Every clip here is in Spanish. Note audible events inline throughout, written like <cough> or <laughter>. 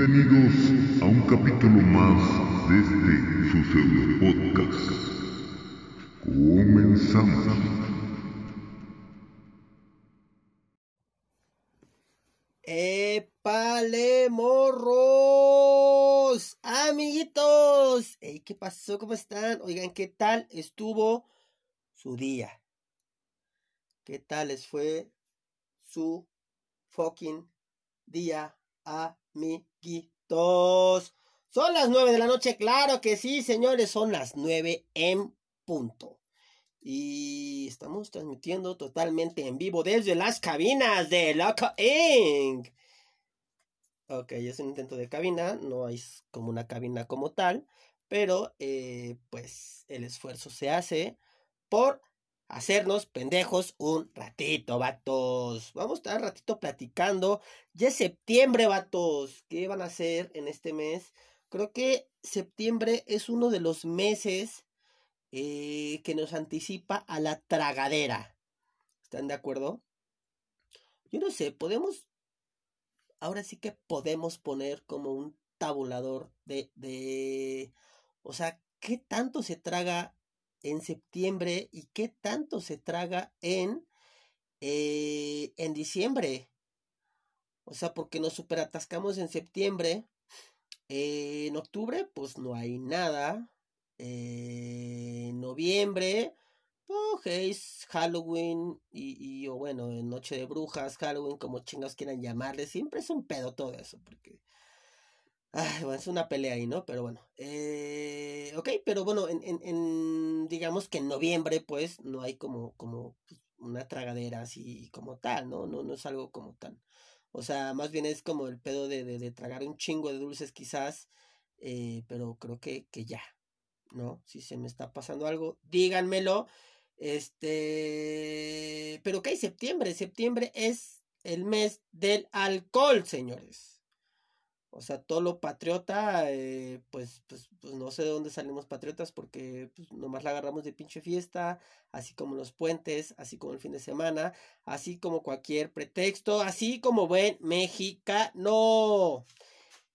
Bienvenidos a un capítulo más de este su pseudo podcast. Comenzamos. ¡Épale, morros! Amiguitos. Ey, ¿Qué pasó? ¿Cómo están? Oigan, ¿qué tal estuvo su día? ¿Qué tal les fue su fucking día, amiguitos? Son las nueve de la noche, claro que sí, señores, son las nueve en punto. Y estamos transmitiendo totalmente en vivo desde las cabinas de Loco Inc. Ok, es un intento de cabina, no hay como una cabina como tal, pero eh, pues el esfuerzo se hace por hacernos pendejos un ratito, vatos. Vamos a estar un ratito platicando. Ya es septiembre, vatos. ¿Qué van a hacer en este mes? Creo que septiembre es uno de los meses eh, que nos anticipa a la tragadera. ¿Están de acuerdo? Yo no sé, podemos, ahora sí que podemos poner como un tabulador de, de, o sea, ¿qué tanto se traga en septiembre y qué tanto se traga en, eh, en diciembre? O sea, porque nos superatascamos en septiembre. Eh, en octubre, pues no hay nada eh, noviembre, oh, es Halloween y, y, o bueno, Noche de Brujas, Halloween, como chingados quieran llamarle, siempre es un pedo todo eso, porque bueno, es una pelea ahí, ¿no? Pero bueno, eh, ok, pero bueno, en, en, en, digamos que en noviembre, pues, no hay como, como pues, una tragadera así como tal, ¿no? No, no es algo como tan, o sea, más bien es como el pedo de, de, tragar un chingo de dulces quizás, eh, pero creo que, que ya, ¿no? Si se me está pasando algo, díganmelo. Este, pero hay septiembre, septiembre es el mes del alcohol, señores. O sea, todo lo patriota, eh, pues, pues, pues no sé de dónde salimos patriotas porque pues, nomás la agarramos de pinche fiesta, así como los puentes, así como el fin de semana, así como cualquier pretexto, así como buen mexicano.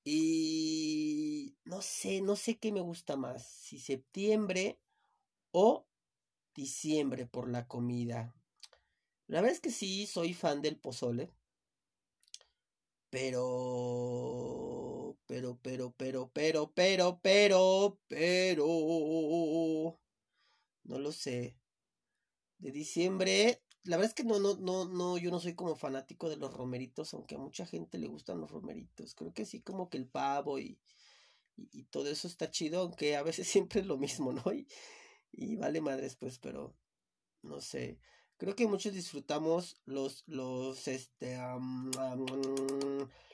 Y no sé, no sé qué me gusta más, si septiembre o diciembre por la comida. La verdad es que sí, soy fan del pozole. Pero, pero, pero, pero, pero, pero, pero, pero, no lo sé. De diciembre, la verdad es que no, no, no, no, yo no soy como fanático de los romeritos, aunque a mucha gente le gustan los romeritos. Creo que sí, como que el pavo y, y, y todo eso está chido, aunque a veces <laughs> siempre es lo mismo, ¿no? Y, y vale madres, pues, pero no sé. Creo que muchos disfrutamos los, los, este,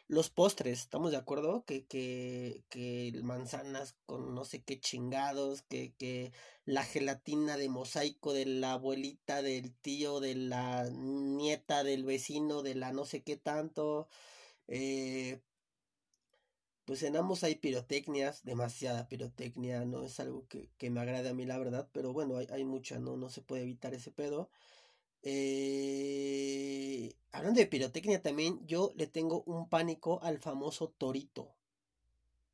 los postres, ¿estamos de acuerdo? Que, que, que manzanas con no sé qué chingados, que, que la gelatina de mosaico de la abuelita, del tío, de la nieta, del vecino, de la no sé qué tanto. Eh, pues en ambos hay pirotecnias, demasiada pirotecnia, no es algo que, que me agrade a mí la verdad, pero bueno, hay, hay mucha, ¿no? No se puede evitar ese pedo. Eh, hablando de pirotecnia también, yo le tengo un pánico al famoso torito.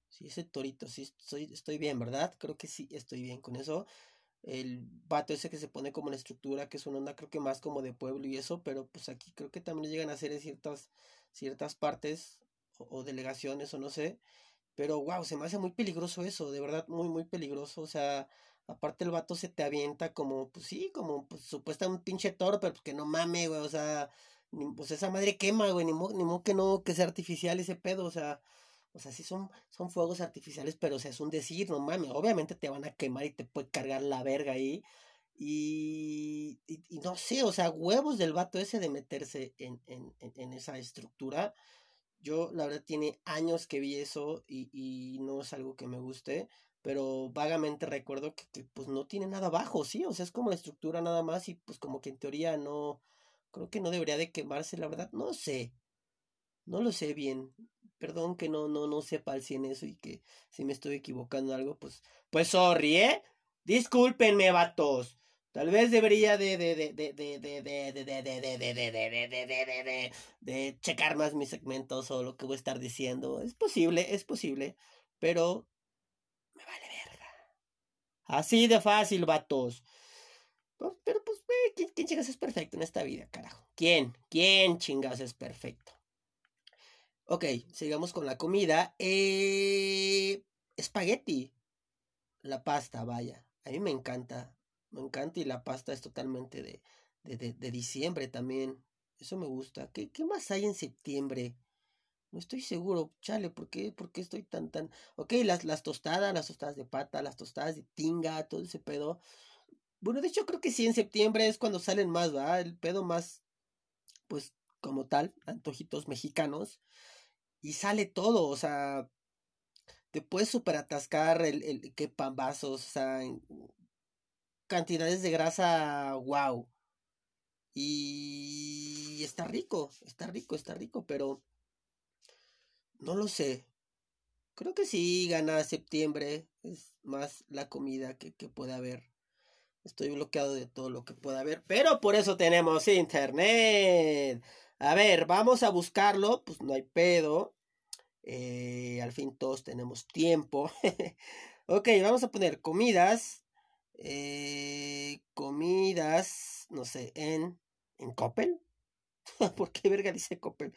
Sí, ese torito, sí, estoy, estoy bien, ¿verdad? Creo que sí, estoy bien con eso. El vato ese que se pone como en estructura, que es una onda creo que más como de pueblo y eso, pero pues aquí creo que también llegan a hacer en ciertas, ciertas partes o, o delegaciones o no sé. Pero wow, se me hace muy peligroso eso, de verdad, muy, muy peligroso. O sea, Aparte el vato se te avienta como, pues sí, como pues supuestamente un pinche toro, pero pues que no mame, güey, o sea, pues esa madre quema, güey, ni modo ni mo que no, que sea artificial ese pedo, o sea, o sea, sí son, son fuegos artificiales, pero o sea, es un decir, no mames, obviamente te van a quemar y te puede cargar la verga ahí. Y, y, no sé, o sea, huevos del vato ese de meterse en, en, en esa estructura. Yo, la verdad, tiene años que vi eso y, y no es algo que me guste pero vagamente recuerdo que, que, pues no tiene nada abajo, sí, o sea, es como la estructura nada más y pues como que en teoría no, creo que no debería de quemarse, la verdad, no sé, no lo sé bien, perdón que no, no, no sepa al 100 eso y que si me estoy equivocando algo, pues, pues sorry, ¿eh? Discúlpenme, vatos. Tal vez debería de de de de de de de de de de de de de de checar más mis segmentos o lo que voy a estar diciendo. Es posible, es posible, pero. Así de fácil, vatos. Pero pues, ¿quién, quién chingas es perfecto en esta vida, carajo? ¿Quién? ¿Quién chingas es perfecto? Ok, sigamos con la comida. Eh, espagueti. La pasta, vaya. A mí me encanta. Me encanta y la pasta es totalmente de, de, de, de diciembre también. Eso me gusta. ¿Qué, ¿Qué, más hay en septiembre? No estoy seguro. Chale, ¿por qué, ¿Por qué estoy tan, tan... Ok, las, las tostadas, las tostadas de pata, las tostadas de tinga, todo ese pedo. Bueno, de hecho creo que sí, en septiembre es cuando salen más, ¿va? El pedo más, pues, como tal, antojitos mexicanos. Y sale todo, o sea, te puedes super atascar el, el pambazos, o sea, cantidades de grasa, wow. Y está rico, está rico, está rico, pero no lo sé. Creo que sí gana septiembre, es más la comida que, que haber. Estoy bloqueado de todo lo que pueda haber, pero por eso tenemos internet. A ver, vamos a buscarlo, pues no hay pedo. Eh, al fin todos tenemos tiempo. <laughs> ok, vamos a poner comidas. Eh, comidas, no sé, en, en Coppel. <laughs> ¿Por qué verga dice Coppel?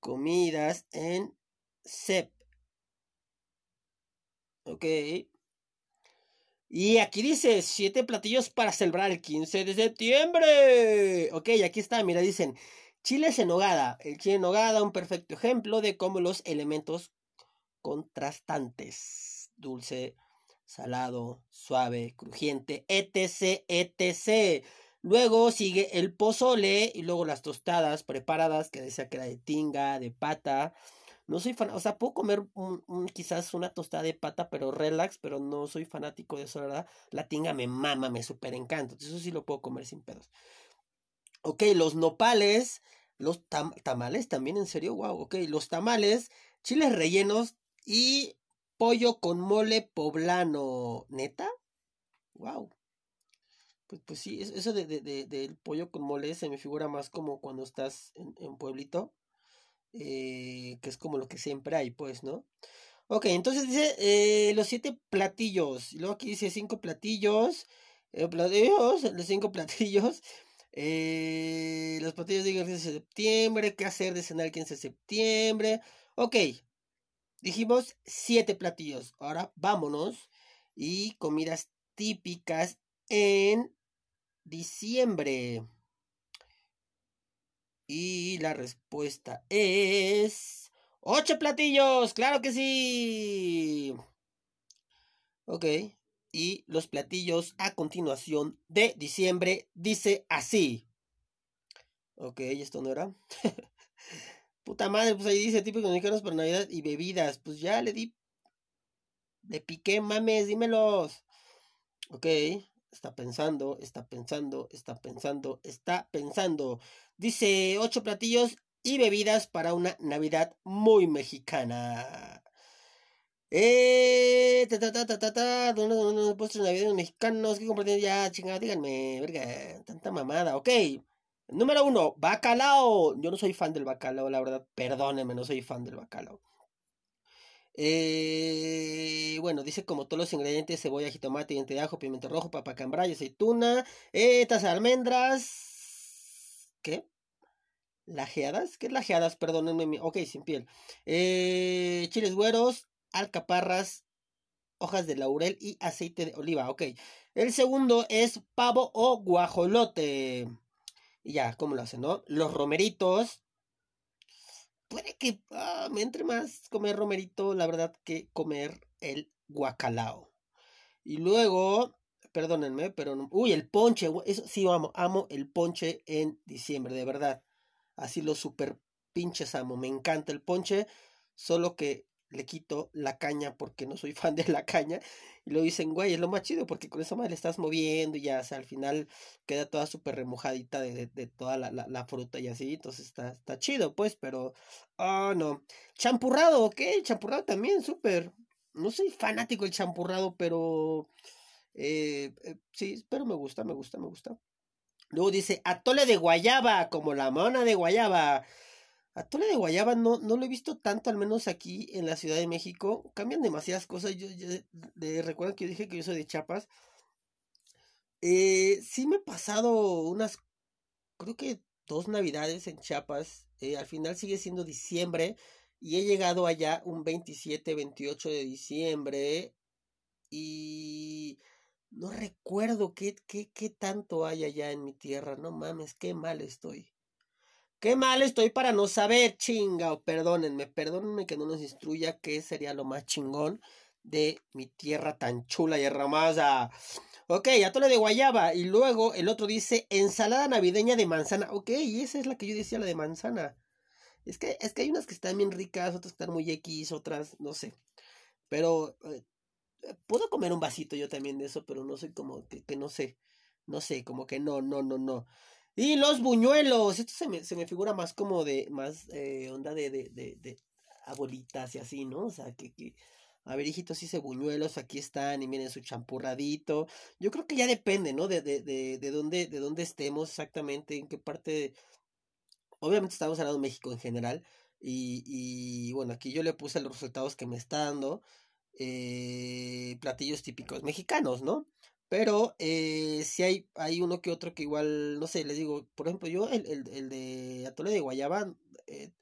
Comidas en CEP. Ok. Y aquí dice, siete platillos para celebrar el 15 de septiembre. Ok, aquí está, mira, dicen, chiles en nogada. El chile en nogada, un perfecto ejemplo de cómo los elementos contrastantes, dulce, salado, suave, crujiente, etc, etc. Luego sigue el pozole y luego las tostadas preparadas, que decía que era de tinga, de pata, no soy fan, o sea, puedo comer quizás una tostada de pata, pero relax, pero no soy fanático de eso, ¿verdad? La tinga me mama, me super encanta. Eso sí lo puedo comer sin pedos. Ok, los nopales, los tamales también, en serio, wow. Ok, los tamales, chiles rellenos y pollo con mole poblano. ¿Neta? Wow. Pues, pues sí, eso de, de, del pollo con mole se me figura más como cuando estás en, en pueblito eh, que es como lo que siempre hay, pues, ¿no? Ok, entonces dice eh, los siete platillos. Y luego aquí dice cinco platillos. Eh, platillos, los cinco <laughs> platillos. Eh, los platillos de 15 de septiembre. ¿Qué hacer de cenar el 15 de septiembre? Ok. Dijimos siete platillos. Ahora vámonos. Y comidas típicas en diciembre. Y la respuesta es... ¡Ocho platillos! ¡Claro que sí! Ok. Y los platillos a continuación de diciembre dice así. Ok, esto no era. <laughs> Puta madre, pues ahí dice típicos mexicanos para Navidad y bebidas. Pues ya le di. Le piqué, mames, dímelos. Ok. Está pensando, está pensando, está pensando, está pensando. Dice ocho platillos y bebidas para una Navidad muy mexicana. Eh, ta ta ta ta ta ta, postres navideños mexicanos que compartir ya, chingada, díganme, verga, tanta mamada, ok. Número uno, bacalao. Yo no soy fan del bacalao, la verdad, perdónenme, no soy fan del bacalao. Eh, bueno, dice como todos los ingredientes, cebolla, jitomate, diente de ajo, pimiento rojo, papa cambray, aceituna, eh, almendras, ¿qué? ¿Lajeadas? ¿Qué es lajeadas? Perdónenme, ok, sin piel. Eh, chiles güeros, alcaparras, hojas de laurel y aceite de oliva, ok. El segundo es pavo o guajolote. Y ya, ¿cómo lo hacen, no? Los romeritos, puede que ah, me entre más comer romerito, la verdad, que comer el guacalao. Y luego, perdónenme, pero no, uy, el ponche, eso sí amo, amo el ponche en diciembre, de verdad. Así lo super pinches amo, me encanta el ponche, solo que le quito la caña porque no soy <laughs> fan de la caña. Y lo dicen, güey, es lo más chido porque con esa madre le estás moviendo y ya, o sea, al final queda toda súper remojadita de, de, toda la, la, fruta y así. Entonces está, está chido, pues, pero, oh, no. Champurrado, ok, champurrado también, súper. No soy fanático del champurrado, pero Eh, eh, sí, pero me gusta, me gusta, me gusta. Luego dice, atole de guayaba, como la mona de guayaba. Atole de guayaba no, no lo he visto tanto, al menos aquí en la Ciudad de México. Cambian demasiadas cosas. Yo, yo que yo dije que yo soy de Chiapas. Eh, sí me he pasado unas, creo que dos navidades en Chiapas. Eh, al final sigue siendo diciembre. Y he llegado allá un 27, 28 de diciembre. Y no recuerdo qué, qué, qué tanto hay allá en mi tierra. No mames, qué mal estoy. Qué mal estoy para no saber, chinga, o perdónenme, perdónenme que no nos instruya qué sería lo más chingón de mi tierra tan chula y hermosa. Ok, atole de guayaba. Y luego el otro dice ensalada navideña de manzana. Ok, y esa es la que yo decía, la de manzana. Es que, es que hay unas que están bien ricas, otras que están muy X, otras, no sé. Pero eh, puedo comer un vasito yo también de eso, pero no soy como que, que, no sé. No sé, como que no, no, no, no. Y los buñuelos. Esto se me, se me figura más como de, más eh, onda de, de, de, de, abuelitas y así, ¿no? O sea, que, que a ver, hijitos, hice buñuelos, aquí están y miren su champurradito. Yo creo que ya depende, ¿no? De, de, de, de, dónde, de dónde estemos exactamente, en qué parte. Obviamente estamos hablando de México en general. Y, y bueno, aquí yo le puse los resultados que me está dando. Eh, platillos típicos mexicanos, ¿no? Pero eh, si hay, hay uno que otro que igual, no sé, les digo, por ejemplo, yo el, el, el de Atole de Guayaba, eh,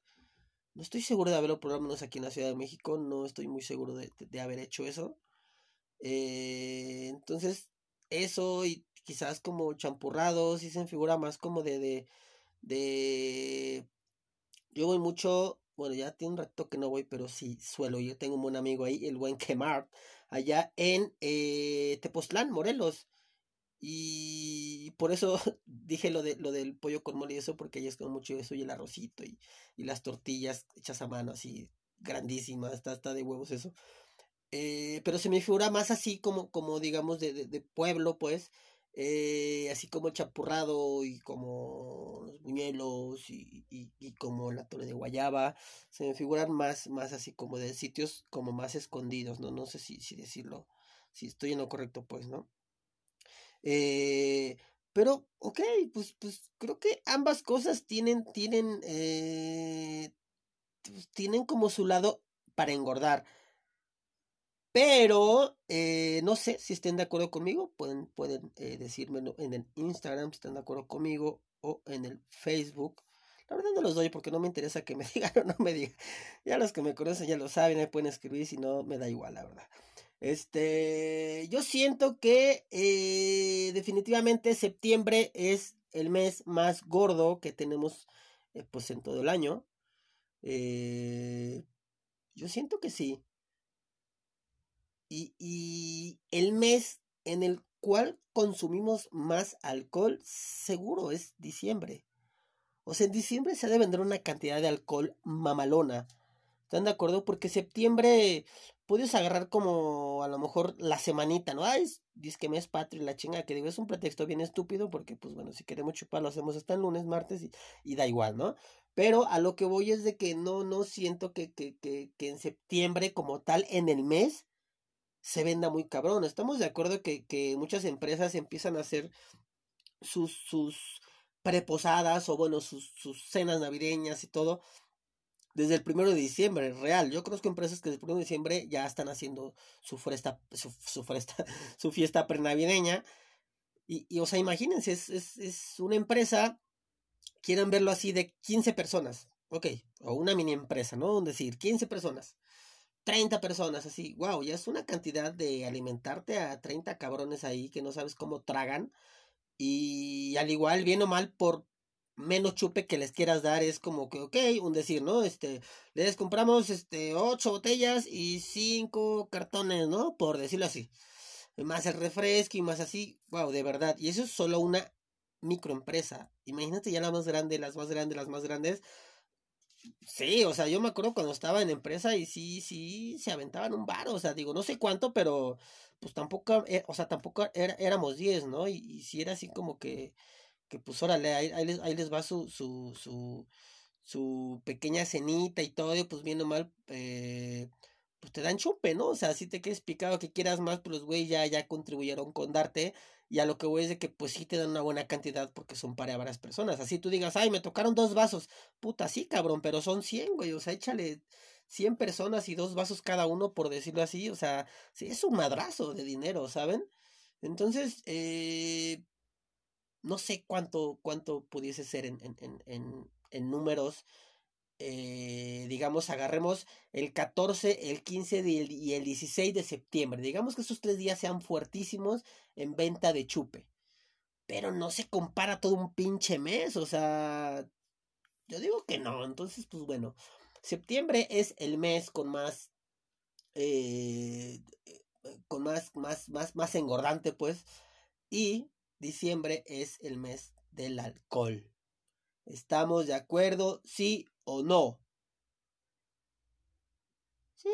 no estoy seguro de haberlo, lo menos aquí en la Ciudad de México, no estoy muy seguro de, de, haber hecho eso. Eh, entonces, eso y quizás como champurrados, y se figura más como de, de, de... Yo voy mucho, bueno, ya tiene un rato que no voy, pero sí suelo, yo tengo un buen amigo ahí, el buen Kemar, allá en eh, Tepoztlán, Morelos. Y por eso <laughs> dije lo, de, lo del pollo con mole y eso, porque ellos con mucho eso y el arrocito y, y, las tortillas hechas a mano, así grandísimas, está, de huevos eso. Eh, pero se me figura más así como, como digamos, de, de pueblo, pues, eh, así como el chapurrado y como los buñuelos y, y, como la torre de guayaba, se me figuran más, más así como de sitios como más escondidos, ¿no? No sé si, si decirlo, si estoy en lo correcto, pues, ¿no? Eh, pero, ok, pues, pues creo que ambas cosas tienen, tienen, eh, pues, tienen como su lado para engordar. Pero, eh, no sé si estén de acuerdo conmigo, pueden, pueden eh, decírmelo en el Instagram si están de acuerdo conmigo o en el Facebook. La verdad no los doy porque no me interesa que me <laughs> digan o no me digan. Ya los que me conocen ya lo saben, ahí pueden escribir, si no me da igual, la verdad. Este, yo siento que eh, definitivamente septiembre es el mes más gordo que tenemos pues en todo el año. Yo siento que sí. Y, y el mes en el cual consumimos más alcohol, seguro es diciembre. O sea, en diciembre se debe vender una cantidad de alcohol mamalona. ¿Están de acuerdo? Porque septiembre puedes agarrar como a lo mejor la semanita, ¿no? Ay, dice que mes patrio y la chinga, que digo, es un pretexto bien estúpido porque, pues bueno, si queremos chupar lo hacemos hasta el lunes, martes y, y da igual, ¿no? Pero a lo que voy es de que no, no siento que, que, que, que en septiembre como tal, en el mes, se venda muy cabrón. Estamos de acuerdo que, que muchas empresas empiezan a hacer sus, sus preposadas o bueno, sus, sus cenas navideñas y todo desde el primero de diciembre, real. Yo conozco empresas que desde el primero de diciembre ya están haciendo su fiesta, su, fiesta, <laughs> su fiesta prenavideña. Y, y, o sea, imagínense, es, es, es una empresa, quieran verlo así, de 15 personas, ok, o una mini empresa, ¿no? Decir, 15 personas, 30 personas, así, wow, ya es una cantidad de alimentarte a 30 cabrones ahí que no sabes cómo tragan. Y al igual, bien o mal, por menos chupe que les quieras dar es como que, ok, un decir, ¿no? Este, les compramos, este, ocho botellas y cinco cartones, ¿no? Por decirlo así. Más el refresco y más así, wow, de verdad. Y eso es solo una microempresa. Imagínate ya la más grande, las más grandes, las más grandes. Sí, o sea, yo me acuerdo cuando estaba en empresa y sí, sí, se aventaban un bar, o sea, digo, no sé cuánto, pero pues tampoco, eh, o sea, tampoco era, éramos diez, ¿no? Y, y sí era así como que, que pues órale, ahí, ahí, les, ahí les va su, su, su, su pequeña cenita y todo, y pues viendo mal, eh, pues te dan chupe, ¿no? O sea, si te quieres picado que quieras más, pues los güeyes ya, ya contribuyeron con darte. Y a lo que voy es de que pues sí te dan una buena cantidad porque son para varias personas. Así tú digas, ay, me tocaron dos vasos. Puta, sí, cabrón, pero son 100, güey. O sea, échale 100 personas y dos vasos cada uno, por decirlo así. O sea, sí, es un madrazo de dinero, ¿saben? Entonces, eh, no sé cuánto, cuánto pudiese ser en, en, en, en números eh, digamos, agarremos el 14, el 15 y el 16 de septiembre. Digamos que estos tres días sean fuertísimos en venta de chupe. Pero no se compara todo un pinche mes, o sea, yo digo que no. Entonces, pues bueno, septiembre es el mes con más, eh, con más, más, más, más engordante, pues. Y diciembre es el mes del alcohol. ¿Estamos de acuerdo? Sí o no. Sí,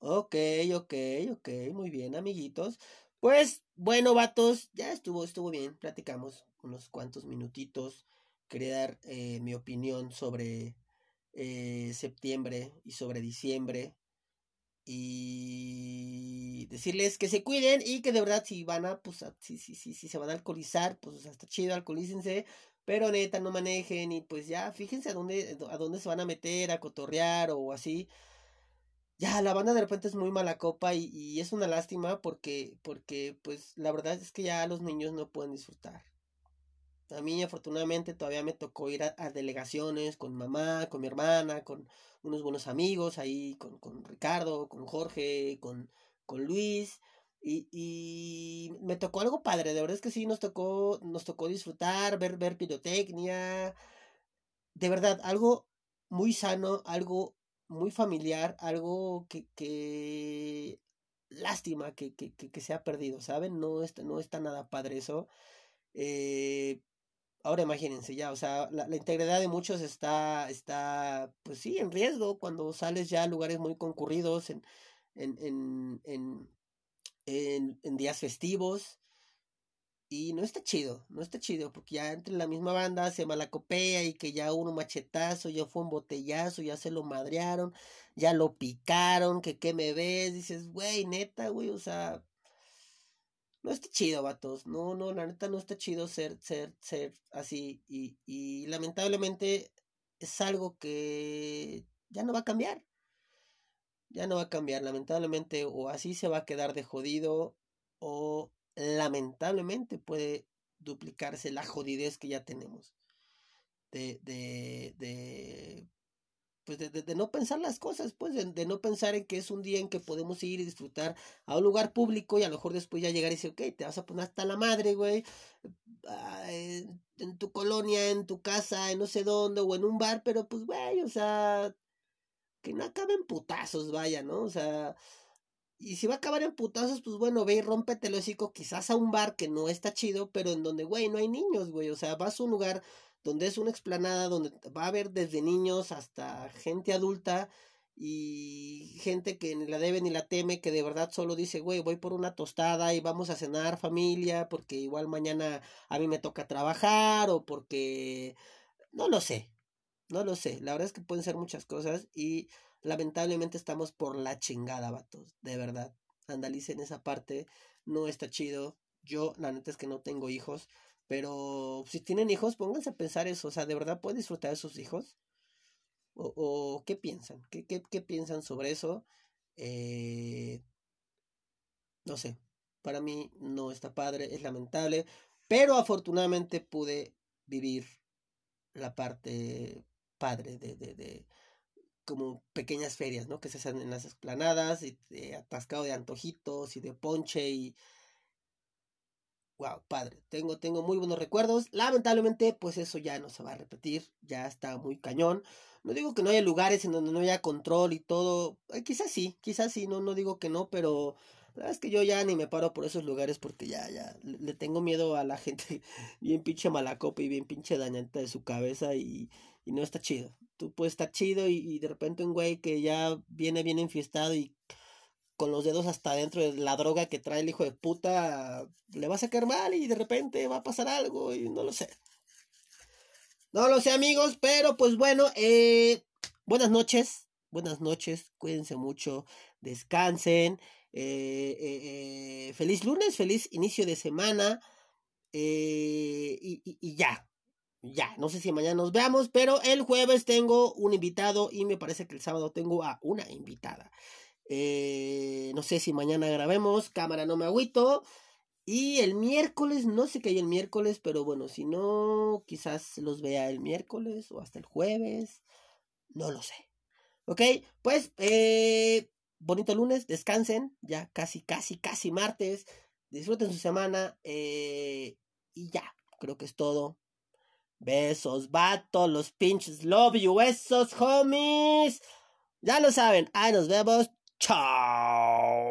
ok, ok, ok, muy bien, amiguitos. Pues, bueno, vatos, ya estuvo, estuvo bien, platicamos unos cuantos minutitos. Quería dar eh, mi opinión sobre eh, septiembre y sobre diciembre. Y decirles que se cuiden y que de verdad si van a, pues, si, si, se van a alcoholizar, pues hasta chido, alcoholícense. Pero neta, no manejen y pues ya, fíjense a dónde, a dónde se van a meter, a cotorrear o así. Ya, la banda de repente es muy mala copa y, y es una lástima porque, porque pues la verdad es que ya los niños no pueden disfrutar. A mí afortunadamente todavía me tocó ir a, delegaciones con mamá, con mi hermana, con unos buenos amigos ahí, con, con Ricardo, con Jorge, con, con Luis. Y, y me tocó algo padre, de verdad es que sí, nos tocó, nos tocó disfrutar, ver, ver pirotecnia. De verdad, algo muy sano, algo muy familiar, algo que, que lástima que, que, que, se ha perdido, ¿saben? No está, no está nada padre eso. Eh, ahora imagínense ya, o sea, la, integridad de muchos está, está, pues sí, en riesgo cuando sales ya a lugares muy concurridos, en, en, en en, días festivos. Y no está chido, no está chido, porque ya entre la misma banda se malacopea y que ya uno machetazo, ya fue un botellazo, ya se lo madrearon, ya lo picaron, que qué me ves, dices, güey, neta, güey, o sea, no está chido, vatos, no, no, la neta no está chido ser, ser, ser así, y, y lamentablemente es algo que ya no va a cambiar ya no va a cambiar, lamentablemente, o así se va a quedar de jodido, o lamentablemente puede duplicarse la jodidez que ya tenemos. De, de, de, pues de, de, no pensar las cosas, pues de, no pensar en que es un día en que podemos ir y disfrutar a un lugar público y a lo mejor después ya llegar y decir, ok, te vas a poner hasta la madre, güey, ah, en, en tu colonia, en tu casa, en no sé dónde, o en un bar, pero pues, güey, o sea, que no acabe en putazos, vaya, ¿no? O sea, y si va a acabar en putazos, pues bueno, ve y rómpete el hocico quizás a un bar que no está chido, pero en donde, güey, no hay niños, güey. O sea, vas a un lugar donde es una explanada, donde va a haber desde niños hasta gente adulta y gente que ni la debe ni la teme, que de verdad solo dice, güey, voy por una tostada y vamos a cenar familia, porque igual mañana a mí me toca trabajar o porque... No lo sé, no lo sé, la verdad es que pueden ser muchas cosas y lamentablemente estamos por la chingada, vatos, de verdad. Andalicen esa parte, no está chido. Yo, la neta es que no tengo hijos, pero si tienen hijos, pónganse a pensar eso, o sea, ¿de verdad pueden disfrutar de sus hijos? ¿O, o qué piensan? ¿Qué, qué, qué piensan sobre eso? Eh, no sé, para mí no está padre, es lamentable, pero afortunadamente pude vivir la parte padre de, de, de como pequeñas ferias, ¿no? Que se hacen en las esplanadas, y atascado de antojitos y de ponche y... Wow, padre. Tengo, tengo muy buenos recuerdos. Lamentablemente, pues eso ya no se va a repetir. Ya está muy cañón. No digo que no haya lugares en donde no haya control y todo. Eh, quizás sí, quizás sí, no, no digo que no, pero la es que yo ya ni me paro por esos lugares porque ya, ya, le tengo miedo a la gente <laughs> bien pinche malacopa y bien pinche dañante de su cabeza y, y no está chido. Tú puedes estar chido y, de repente un güey que ya viene bien enfiestado y con los dedos hasta dentro de la droga que trae el hijo de puta, le va a sacar mal y de repente va a pasar algo y no lo sé. No lo sé amigos, pero pues bueno, eh, buenas noches. buenas noches, cuídense mucho, descansen. Eh, eh, eh, feliz lunes, feliz inicio de semana. Y, ya, ya, no sé si mañana nos veamos, pero el jueves tengo un invitado y me parece que el sábado tengo a una invitada. no sé si mañana grabemos, cámara no me agüito. Y el miércoles, no sé qué hay el miércoles, pero bueno, si no, quizás los vea el miércoles o hasta el jueves. No lo sé. Ok, pues eh, bonito lunes, descansen, ya casi, casi, casi martes. Disfruten su semana eh, y ya, creo que es todo. Besos, vato, los pinches love you, esos homies. Ya lo saben, ahí nos vemos. Chao.